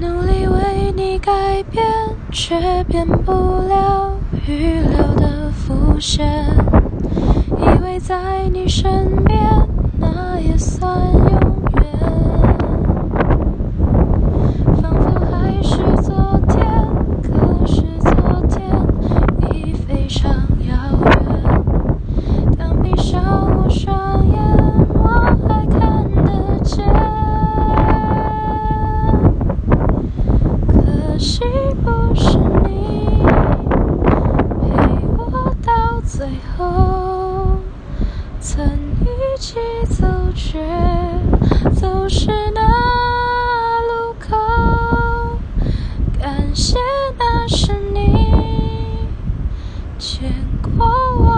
努力为你改变，却变不了预料的伏线。以为在你身边，那也算。可惜不是你陪我到最后曾一起走却走失那路口感谢那是你牵过我。